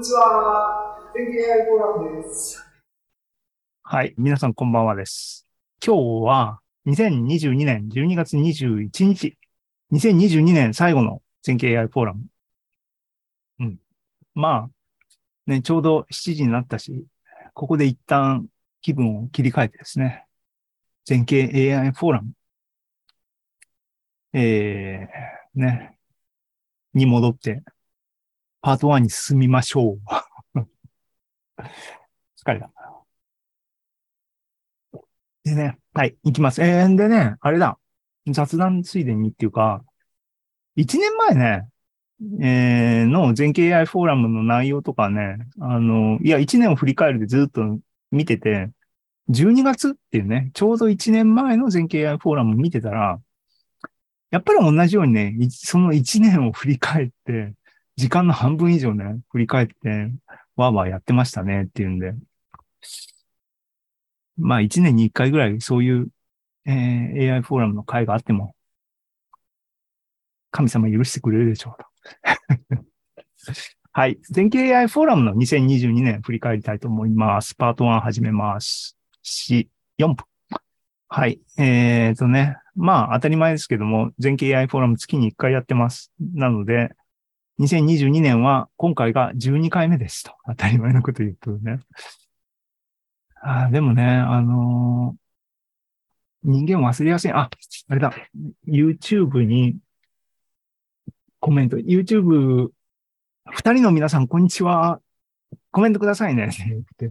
にちは。天気 AI フォーラムです。はい。皆さんこんばんはです。今日は2022年12月21日。2022年最後の全景 AI フォーラム。うん。まあ、ね、ちょうど7時になったし、ここで一旦気分を切り替えてですね。全景 AI フォーラム。えー、ね。に戻って、パート1に進みましょう。疲れた。でね、はい、行きます。えー、でね、あれだ。雑談ついでにっていうか、1年前ね、えー、の全景 AI フォーラムの内容とかね、あの、いや、1年を振り返るでずっと見てて、12月っていうね、ちょうど1年前の全景 AI フォーラム見てたら、やっぱり同じようにね、いその1年を振り返って、時間の半分以上ね、振り返って、わーわーやってましたねっていうんで、まあ一年に一回ぐらいそういう、えー AI フォーラムの会があっても、神様許してくれるでしょうと。はい。全景 AI フォーラムの2022年振り返りたいと思います。パート1始めます。4、4分。はい。えーとね。まあ当たり前ですけども、全景 AI フォーラム月に1回やってます。なので、2022年は今回が12回目ですと。当たり前のこと言うとね。あでもね、あのー人間忘れやすい。あ、あれだ。YouTube にコメント。YouTube、二人の皆さん、こんにちは。コメントくださいね。って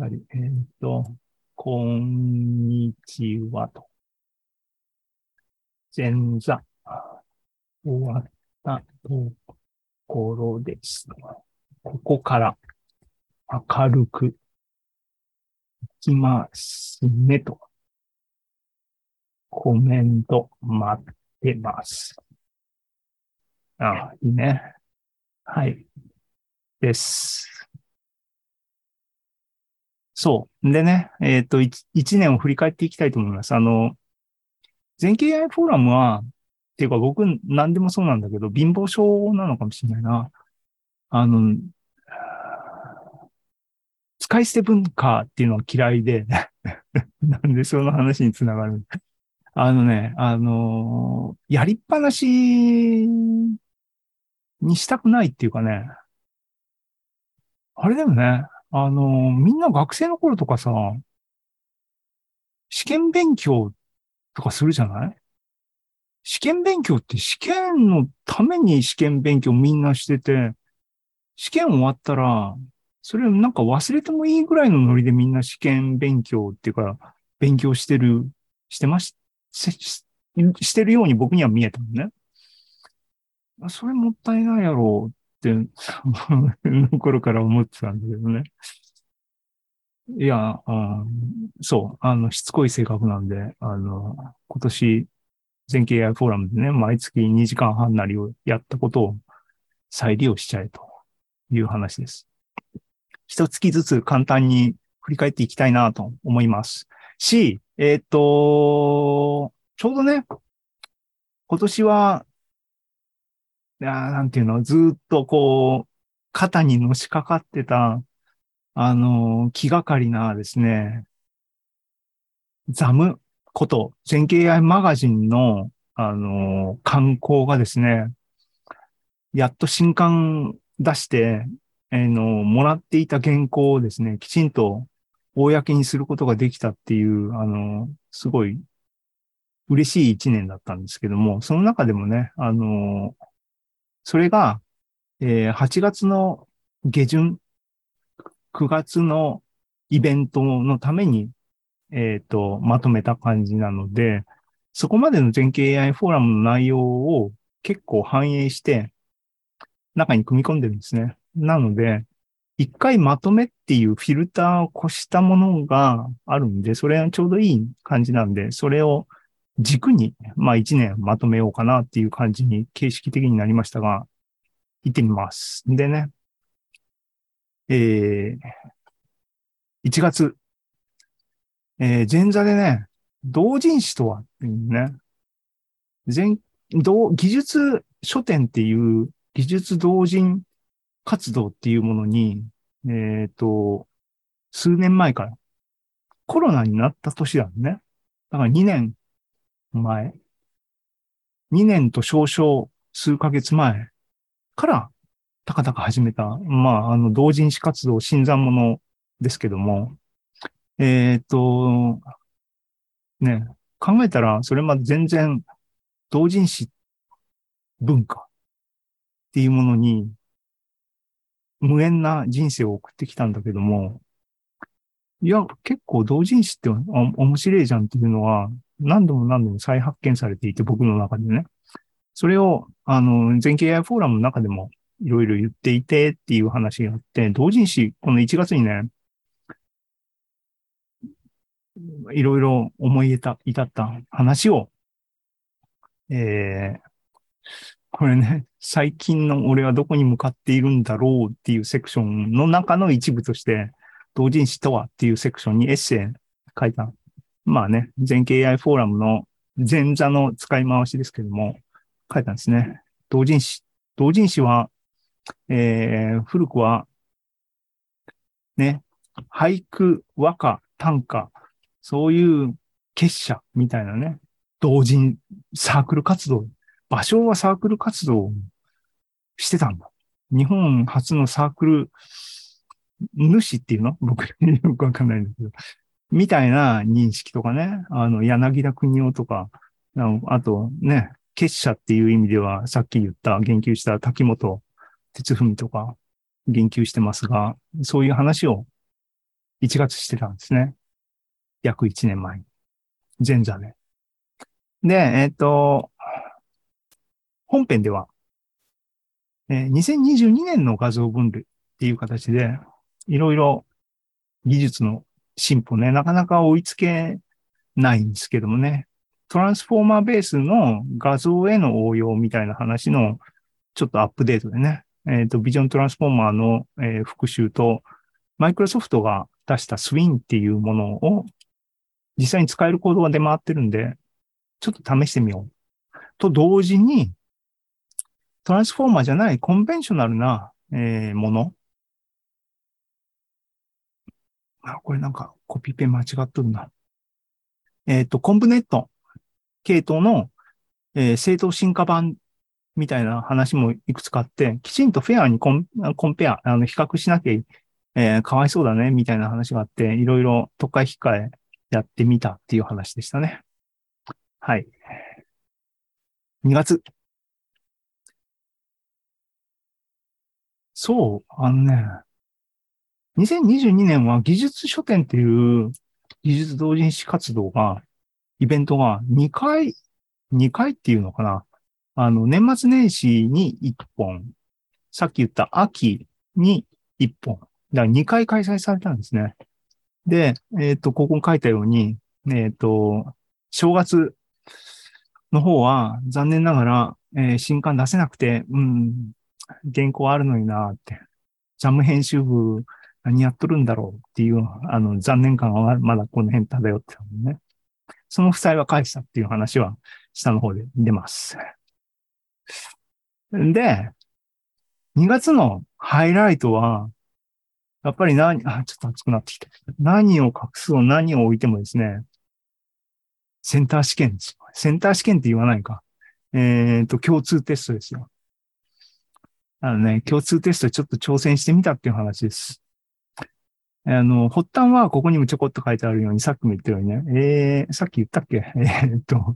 えっと、こんにちはと。前座。終わったところです。ここから明るくいきますねと。コメント待ってます。ああ、いいね。はい。です。そう。でね、えっ、と、一一年を振り返っていきたいと思います。あの、全景 AI フォーラムは、っていうか僕何でもそうなんだけど、貧乏症なのかもしれないな。あの、使い捨て文化っていうのは嫌いで、なんでその話につながるあのね、あのやりっぱなしにしたくないっていうかね、あれだよね、あのみんな学生の頃とかさ、試験勉強とかするじゃない？試験勉強って試験のために試験勉強みんなしてて、試験終わったら、それなんか忘れてもいいぐらいのノリでみんな試験勉強っていうか、勉強してる、してまし、ししてるように僕には見えたのね。それもったいないやろうって、の 頃から思ってたんだけどね。いや、あそう、あの、しつこい性格なんで、あの、今年、全景 AI フォーラムでね、毎月2時間半なりをやったことを再利用しちゃえという話です。一月ずつ簡単に振り返っていきたいなと思います。し、えっ、と、ちょうどね、今年は、やなんていうの、ずっとこう、肩にのしかかってた、あの気がかりなですね、ザムこと、全景 AI マガジンの、あのー刊行がですね、やっと新刊出して、えーの、もらっていた原稿をですね、きちんと公にすることができたっていう、あの、すごい嬉しい一年だったんですけども、その中でもね、あの、それが、えー8月の下旬、9月のイベントのために、えっ、と、まとめた感じなので、そこまでの全景 AI フォーラムの内容を結構反映して、中に組み込んでるんですね。なので、一回まとめっていうフィルターを越したものがあるんで、それはちょうどいい感じなんで、それを軸に、まあ一年まとめようかなっていう感じに形式的になりましたが、行ってみます。でね、えー、1月、えー前座でね、同人誌とはっていうね、全、同、技術書店っていう技術同人活動っていうものに、えっ、と、数年前から、コロナになった年だね。だから2年前。2年と少々数ヶ月前から、たかたか始めた、まあ、あの、同人誌活動、新参者ですけども、えっ、と、ね、考えたら、それまで全然、同人誌文化っていうものに、無縁な人生を送ってきたんだけども、いや、結構同人誌ってお面白いじゃんっていうのは、何度も何度も再発見されていて、僕の中でね。それを、あの、全経 AI フォーラムの中でもいろいろ言っていてっていう話があって、同人誌、この1月にね、いろいろ思い至至った話を、えー、これね、最近の俺はどこに向かっているんだろうっていうセクションの中の一部として、同人誌とはっていうセクションにエッセイ書いた。まあね、全経 AI フォーラムの前座の使い回しですけども、書いたんですね。同人誌。同人誌は、えー、古くは、ね、俳句、和歌、短歌、そういう結社みたいなね、同人サークル活動。場所はサークル活動してたんだ。日本初のサークル主っていうの？僕よくわかんないんだけど。みたいな認識とかね。あの、柳田国夫とか、あとね、結社っていう意味では、さっき言った、言及した滝本哲文とか、言及してますが、そういう話を1月してたんですね。約1年前に。前座で。で、えっ、と、本編では、えー2022年の画像分類っていう形で、いろいろ技術の進歩ね、なかなか追いつけないんですけどもね、トランスフォーマーベースの画像への応用みたいな話のちょっとアップデートでね、えっ、と、ビジョントランスフォーマーの、えー復習と、マイクロソフトが出したスウィンっていうものを実際に使えるコードが出回ってるんで、ちょっと試してみよう。と同時に、トランスフォーマーじゃないコンベンショナルな、えーもの。あ、これなんかコピペ間違っとるな。えっ、と、コンブネット系統の、えー正当進化版みたいな話もいくつかあって、きちんとフェアにコンコンペア、あの、比較しなきゃ、えーかわいそうだね、みたいな話があって、いろいろ特会控えやってみたっていう話でしたね。はい。2月。そう、あのね、2022年は技術書店っていう技術同人誌活動が、イベントが2回、2回っていうのかな。あの、年末年始に1本、さっき言った秋に1本。だから2回開催されたんですね。で、えっ、と、ここに書いたように、えっ、と、正月の方は残念ながら、えー新刊出せなくて、うん、原稿あるのになって。ジャム編集部何やっとるんだろうっていう、あの、残念感はまだこの辺漂ってたのね。その負債は返したっていう話は下の方で出ます。で、2月のハイライトは、やっぱり何、あ、ちょっと熱くなってきた。何を隠そう、何を置いてもですね、センター試験です。センター試験って言わないか。えっ、と、共通テストですよ。あのね、共通テストちょっと挑戦してみたっていう話です。あの、発端はここにもちょこっと書いてあるように、さっきも言ったようにね、えー、さっき言ったっけ？えーっと、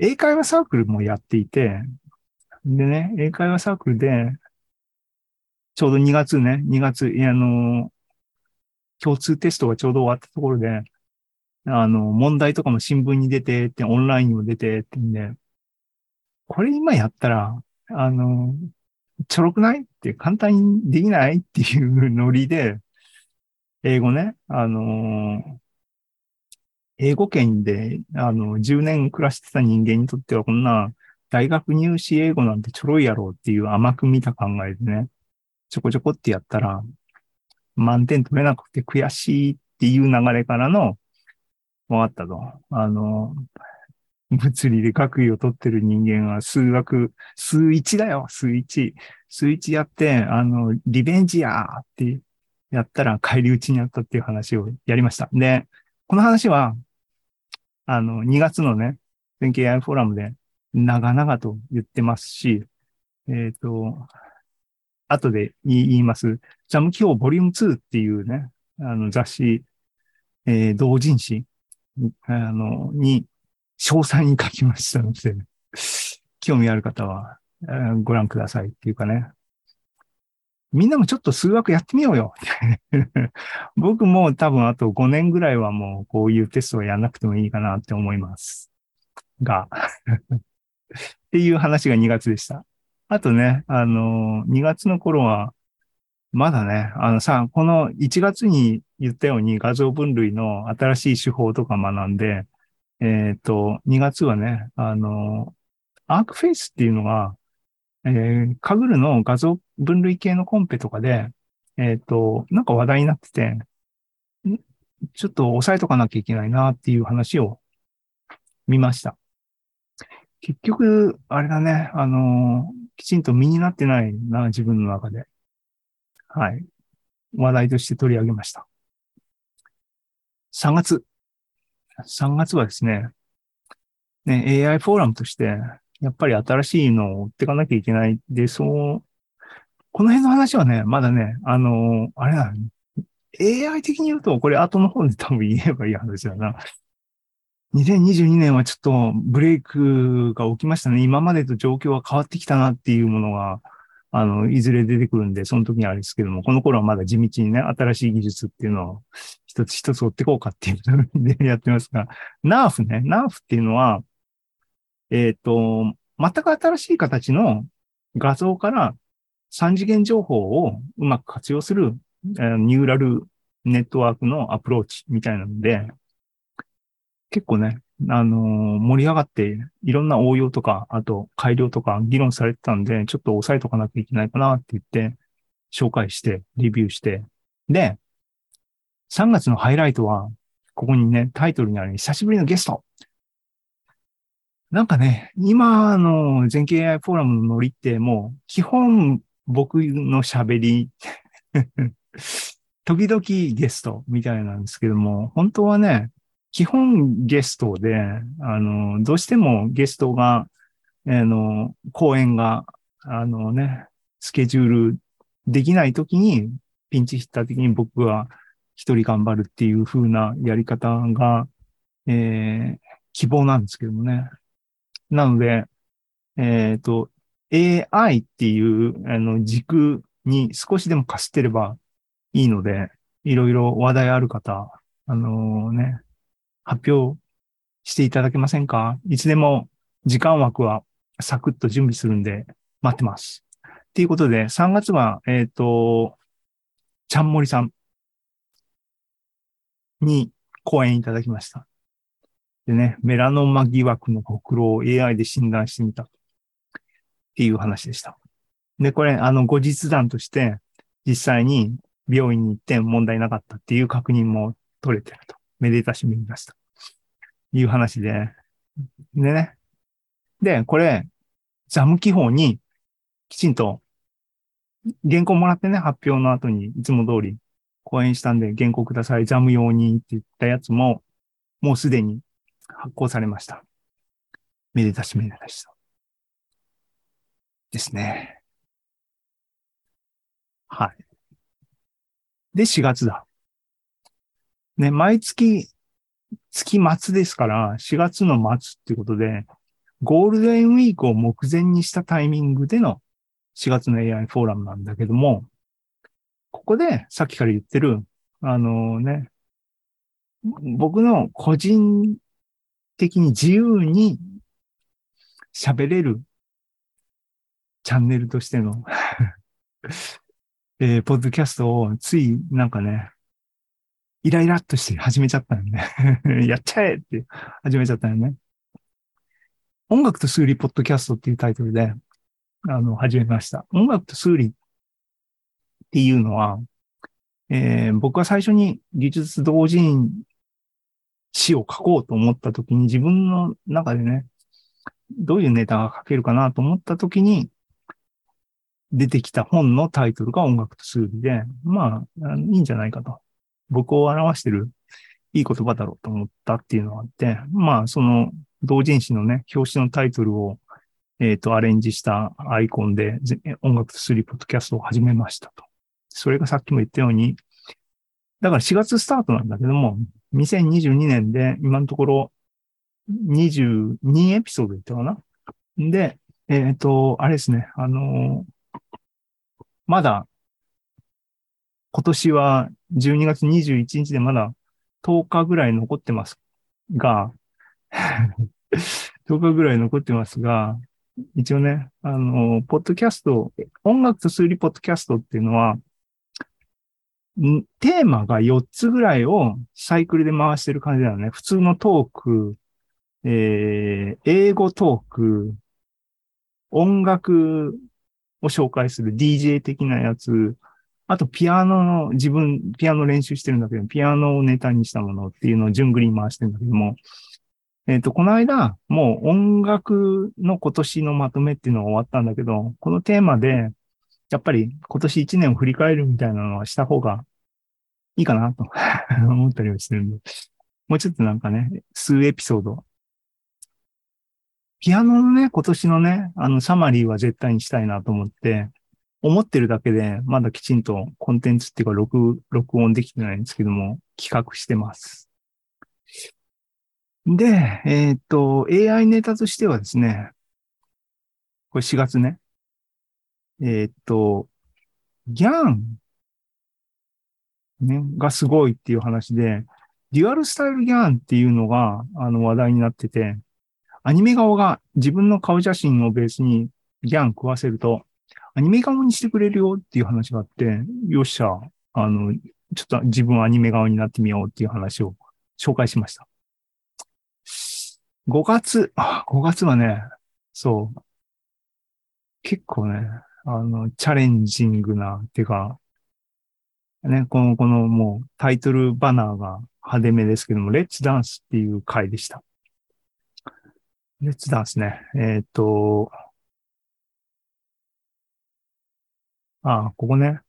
英会話サークルもやっていて、でね、英会話サークルで、ちょうど2月ね、2月、あの、共通テストがちょうど終わったところで、あの、問題とかも新聞に出てって、オンラインにも出てってんで、これ今やったら、あの、ちょろくないって簡単にできないっていうノリで、英語ね、あの、英語圏で、あの、10年暮らしてた人間にとってはこんな大学入試英語なんてちょろいやろうっていう甘く見た考えでね、ちょこちょこってやったら、満点取れなくて悔しいっていう流れからの、わったと。あの、物理で学位を取ってる人間は数学、数一だよ、数一。数一やって、あの、リベンジやーってやったら帰り討ちにあったっていう話をやりました。で、この話は、あの、2月のね、全経 AI フォーラムで長々と言ってますし、えっ、と、後で言います。ジャム記法ボリューム2っていうね、あの雑誌、えー同人誌、あの、に、詳細に書きましたので、興味ある方は、えーご覧くださいっていうかね。みんなもちょっと数学やってみようよ。僕も多分あと5年ぐらいはもうこういうテストをやんなくてもいいかなって思います。が、っていう話が2月でした。あとね、あの、2月の頃は、まだね、あのさ、この1月に言ったように画像分類の新しい手法とか学んで、えっ、と、2月はね、あの、アークフェイスっていうのが、えー、カグルの画像分類系のコンペとかで、えっ、と、なんか話題になってて、ちょっと押さえとかなきゃいけないなっていう話を見ました。結局、あれだね、あのきちんと身になってないな、自分の中で。はい。話題として取り上げました。3月。3月はですね、ね、AI フォーラムとして、やっぱり新しいのを追っていかなきゃいけない。で、そう、この辺の話はね、まだね、あのあれだ、AI 的に言うと、これ後の方で多分言えばいい話だな。2022年はちょっとブレイクが起きましたね。今までと状況は変わってきたなっていうものが、あの、いずれ出てくるんで、その時にあれですけども、この頃はまだ地道にね、新しい技術っていうのを一つ一つ追っていこうかっていうので やってますが、ナーフね、ナーフっていうのは、えっ、と、全く新しい形の画像から3次元情報をうまく活用する、えーニューラルネットワークのアプローチみたいなので、結構ね、あのー盛り上がって、いろんな応用とか、あと改良とか議論されてたんで、ちょっと押さえとかなきゃいけないかなって言って、紹介して、レビューして。で、3月のハイライトは、ここにね、タイトルにある久しぶりのゲスト。なんかね、今の全経 AI フォーラムのノリってもう、基本僕の喋り、時々ゲストみたいなんですけども、本当はね、基本ゲストで、あの、どうしてもゲストが、あの、講演が、あのね、スケジュールできないときに、ピンチヒッター的に僕は一人頑張るっていう風なやり方が、えー希望なんですけどもね。なので、えっ、と、AI っていう、あの、軸に少しでもかすってればいいので、いろいろ話題ある方、あのね、発表していただけませんか？いつでも時間枠はサクッと準備するんで待ってます。っていうことで、3月は、えっ、と、ちゃんもりさんに講演いただきました。でね、メラノマ疑惑のほくろを AI で診断してみた。っていう話でした。で、これ、あの、後日談として、実際に病院に行って問題なかったっていう確認も取れてると。めでたしめでたしと。いう話で。でね。で、これ、ザム記法にきちんと原稿もらってね、発表の後にいつも通り講演したんで原稿ください、ザム用にって言ったやつも、もうすでに発行されました。めでたしめでたしと。ですね。はい。で、4月だ。ね、毎月、月末ですから、4月の末っていうことで、ゴールデンウィークを目前にしたタイミングでの4月の AI フォーラムなんだけども、ここでさっきから言ってる、あのね、僕の個人的に自由に喋れるチャンネルとしての えーポッドキャストをついなんかね、イライラっとして始めちゃったよね。やっちゃえって始めちゃったよね。音楽と数理ポッドキャストっていうタイトルで、あの、始めました。音楽と数理っていうのは、えー僕は最初に技術同人詩を書こうと思った時に自分の中でね、どういうネタが書けるかなと思った時に、出てきた本のタイトルが音楽と数理で、まあ、いいんじゃないかと。僕を表してるいい言葉だろうと思ったっていうのがあって、まあ、その同人誌のね、表紙のタイトルを、えっ、ー、と、アレンジしたアイコンで音楽と数理ポッドキャストを始めましたと。それがさっきも言ったように、だから4月スタートなんだけども、2022年で今のところ22エピソード言ったかな？で、えっ、ー、と、あれですね、あのー、まだ、今年は12月21日でまだ10日ぐらい残ってますが、10日ぐらい残ってますが、一応ね、あの、ポッドキャスト、音楽と数理ポッドキャストっていうのは、テーマが4つぐらいをサイクルで回してる感じだよね。普通のトーク、えー、英語トーク、音楽を紹介する DJ 的なやつ、あとピアノの、自分、ピアノ練習してるんだけど、ピアノをネタにしたものっていうのを順繰り回してるんだけども、えっ、ー、と、この間、もう音楽の今年のまとめっていうのが終わったんだけど、このテーマで、やっぱり今年1年を振り返るみたいなのはした方がいいかなと 思ったりはしてるんで、もうちょっとなんかね、数エピソード。ピアノのね、今年のね、あの、サマリーは絶対にしたいなと思って、思ってるだけで、まだきちんとコンテンツっていうか、録、録音できてないんですけども、企画してます。で、えっ、と、AI ネタとしてはですね、これ4月ね、えー、っと、ギャン、ね、がすごいっていう話で、デュアルスタイルギャンっていうのが、あの話題になってて、アニメ顔が自分の顔写真をベースにギャン食わせると、アニメ顔にしてくれるよっていう話があって、よっしゃ、あの、ちょっと自分アニメ顔になってみようっていう話を紹介しました。5月、5月はね、そう、結構ね、あの、チャレンジングな、っていうか、ね、この、このもうタイトルバナーが派手めですけども、レッツダンスっていう回でした。レッツダンスね。えっ、ー、と、あ、ここね。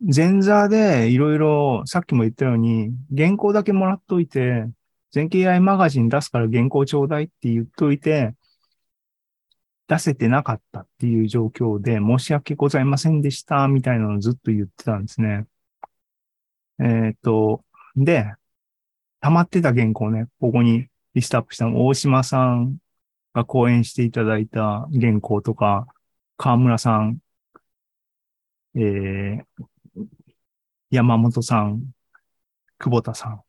前座でいろいろ、さっきも言ったように、原稿だけもらっといて、全景 AI マガジン出すから原稿ちょうだいって言っといて、出せてなかったっていう状況で、申し訳ございませんでした、みたいなのをずっと言ってたんですね。えっ、と、で、溜まってた原稿ね、ここにリストアップしたの大島さんが講演していただいた原稿とか、河村さん、えー、山本さん、久保田さん。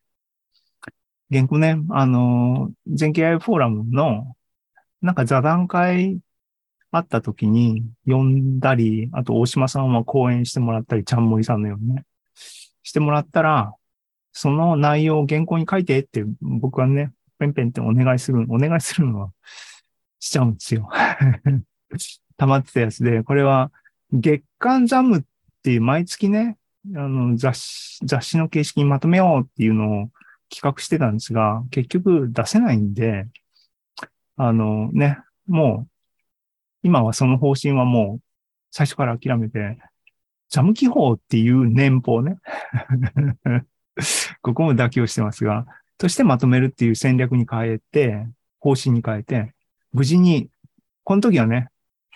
原稿ね、あの、全経 AI フォーラムの、なんか座談会会った時に呼んだり、あと大島さんは講演してもらったり、ちゃんもりさんのようにね、してもらったら、その内容を原稿に書いてって僕はね、ペンペンってお願いする、お願いするのはしちゃうんですよ。溜まってたやつで、これは月刊ザムっていう毎月ね、あの雑誌、雑誌の形式にまとめようっていうのを企画してたんですが、結局出せないんで、あのね、もう今はその方針はもう最初から諦めて、ジャム記法っていう年俸ね。ここも妥協してますが、としてまとめるっていう戦略に変えて、方針に変えて、無事に、この時はね、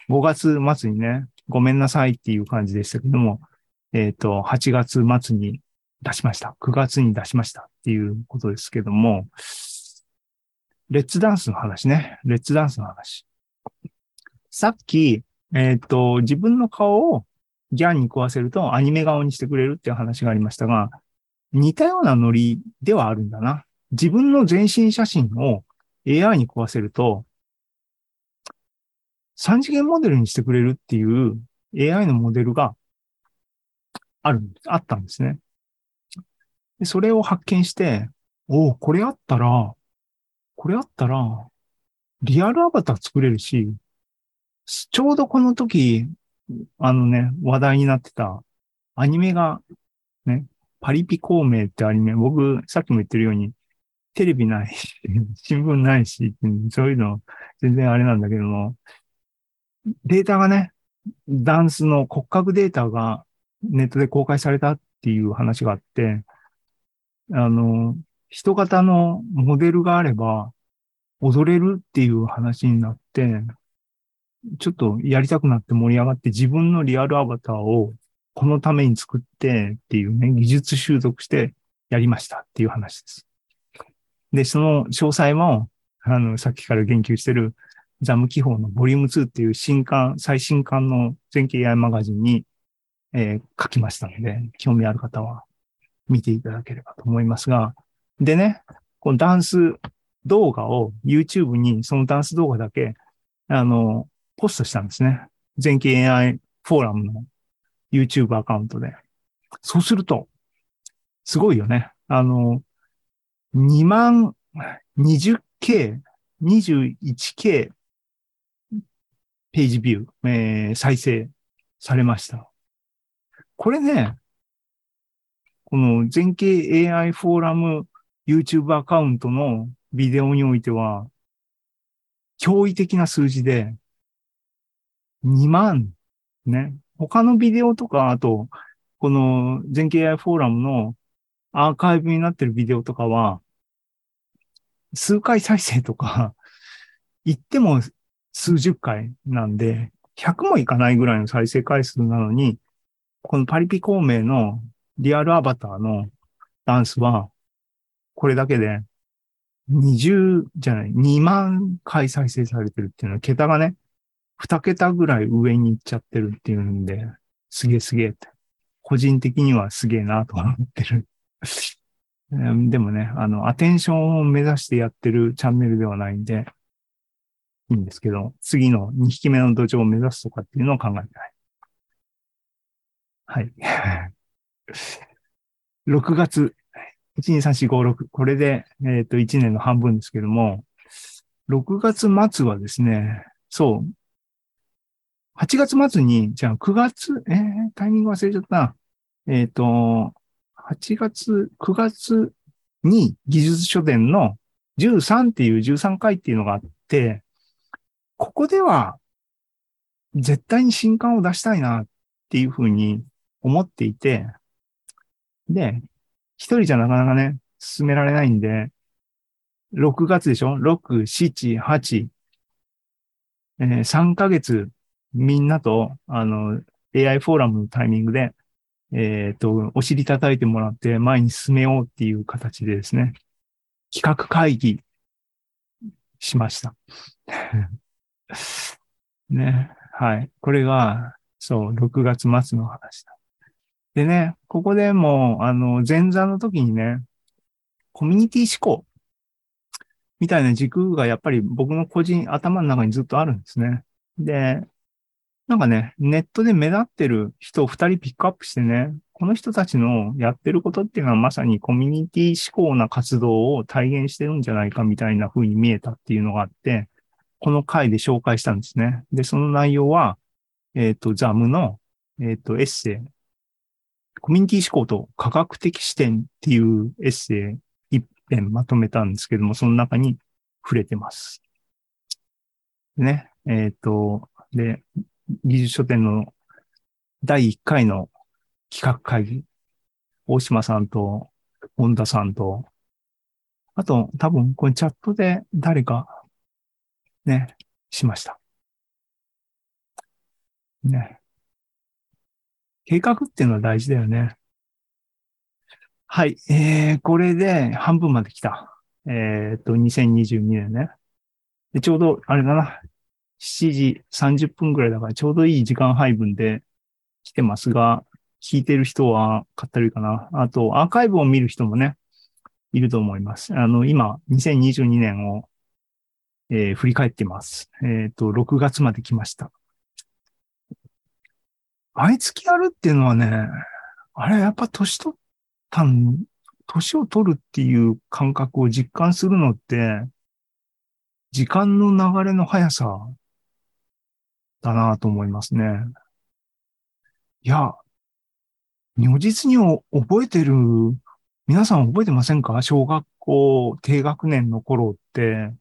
5月末にね、ごめんなさいっていう感じでしたけども、えっ、ー、と、8月末に出しました。9月に出しましたっていうことですけども、レッツダンスの話ね。レッツダンスの話。さっき、えっ、ー、と、自分の顔をギャンに食わせるとアニメ顔にしてくれるっていう話がありましたが、似たようなノリではあるんだな。自分の全身写真を AI に食わせると、三次元モデルにしてくれるっていう AI のモデルがある、あったんですね。でそれを発見して、おお、これあったら、これあったら、リアルアバター作れるし、ちょうどこの時、あのね、話題になってたアニメが、ね、パリピ孔明ってアニメ、僕、さっきも言ってるように、テレビないし、新聞ないし、そういうの全然あれなんだけども、データがね、ダンスの骨格データがネットで公開されたっていう話があって、あの、人型のモデルがあれば踊れるっていう話になって、ちょっとやりたくなって盛り上がって自分のリアルアバターをこのために作ってっていうね、技術習得してやりましたっていう話です。で、その詳細も、あの、さっきから言及してるザム記法のボリューム2っていう新刊、最新刊の全景 AI マガジンに、えー書きましたので、興味ある方は見ていただければと思いますが、でね、このダンス動画を YouTube にそのダンス動画だけ、あの、ポストしたんですね。全景 AI フォーラムの YouTube アカウントで。そうすると、すごいよね。あの、2万 20K、21K ページビュー、えー再生されました。これね、この全景 AI フォーラム YouTube アカウントのビデオにおいては、驚異的な数字で、2万、ね。他のビデオとか、あと、この全景 AI フォーラムのアーカイブになってるビデオとかは、数回再生とか、言っても数十回なんで、100もいかないぐらいの再生回数なのに、このパリピ孔明のリアルアバターのダンスは、これだけで20じゃない、2万回再生されてるっていうのは、桁がね、2桁ぐらい上に行っちゃってるっていうんで、すげえすげえって。個人的にはすげえなと思ってる。でもね、あの、アテンションを目指してやってるチャンネルではないんで、いいんですけど、次の2匹目の土壌を目指すとかっていうのを考えてない。はい。6月、1、2、3、4、5、6。これで、えっ、と、1年の半分ですけども、6月末はですね、そう、8月末に、じゃあ9月、えー、タイミング忘れちゃった。えっ、と、8月、9月に技術書店の13っていう13回っていうのがあって、ここでは絶対に新刊を出したいなっていうふうに思っていて、で、一人じゃなかなかね、進められないんで、6月でしょ ?6、7、8、えー3ヶ月みんなと、あの、AI フォーラムのタイミングで、えっ、と、お尻叩いてもらって前に進めようっていう形でですね、企画会議しました。ね。はい。これが、そう、6月末の話だ。でね、ここでもう、あの、前座の時にね、コミュニティ思考みたいな軸がやっぱり僕の個人、頭の中にずっとあるんですね。で、なんかね、ネットで目立ってる人を二人ピックアップしてね、この人たちのやってることっていうのはまさにコミュニティ思考な活動を体現してるんじゃないかみたいな風に見えたっていうのがあって、この回で紹介したんですね。で、その内容は、えっ、と、ザムの、えっ、と、エッセイ、コミュニティ思考と科学的視点っていうエッセイ一編まとめたんですけども、その中に触れてます。でね、えっ、と、で、技術書店の第1回の企画会議、大島さんと、本田さんと、あと、多分、これチャットで誰か、ね、しました。ね。計画っていうのは大事だよね。はい。えー、これで半分まで来た。えっ、と、2022年ね。で、ちょうど、あれだな。7時30分ぐらいだから、ちょうどいい時間配分で来てますが、聞いてる人はかったるいかな。あと、アーカイブを見る人もね、いると思います。あの、今、2022年を、えー振り返ってます。えっ、と、6月まで来ました。毎月やるっていうのはね、あれ、やっぱ年取ったん、年を取るっていう感覚を実感するのって、時間の流れの速さだなと思いますね。いや、如実に覚えてる皆さん覚えてませんか？小学校低学年の頃って、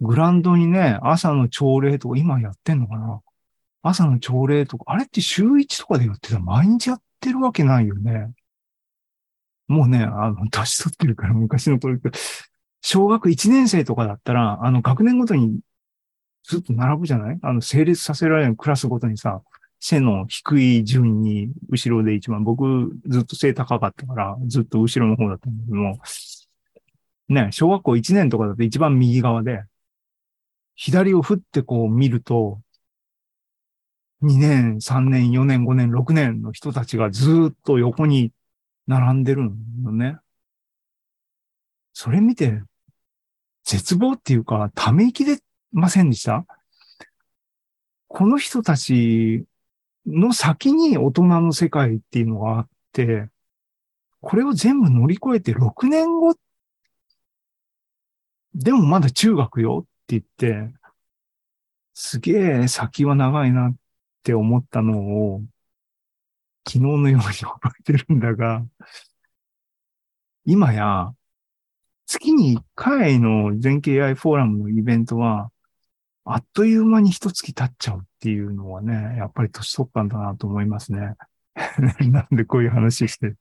グランドにね、朝の朝礼とか、今やってんのかな？朝の朝礼とか、あれって週1とかでやってた毎日やってるわけないよね。もうね、あの、年取ってるから昔の頃小学1年生とかだったら、あの、学年ごとにずっと並ぶじゃない？あの、成立させられるクラスごとにさ、背の低い順に後ろで一番、僕ずっと背高かったから、ずっと後ろの方だったんだけども、ね、小学校1年とかだと一番右側で、左を振ってこう見ると、2年、3年、4年、5年、6年の人たちがずっと横に並んでるのね。それ見て、絶望っていうか、ため息出ませんでした？この人たちの先に大人の世界っていうのがあって、これを全部乗り越えて6年後、でもまだ中学よ言って、すげえ先は長いなって思ったのを、昨日のように覚えてるんだが、今や、月に1回の全景 AI フォーラムのイベントは、あっという間に一月経っちゃうっていうのはね、やっぱり年取ったんだなと思いますね。なんでこういう話して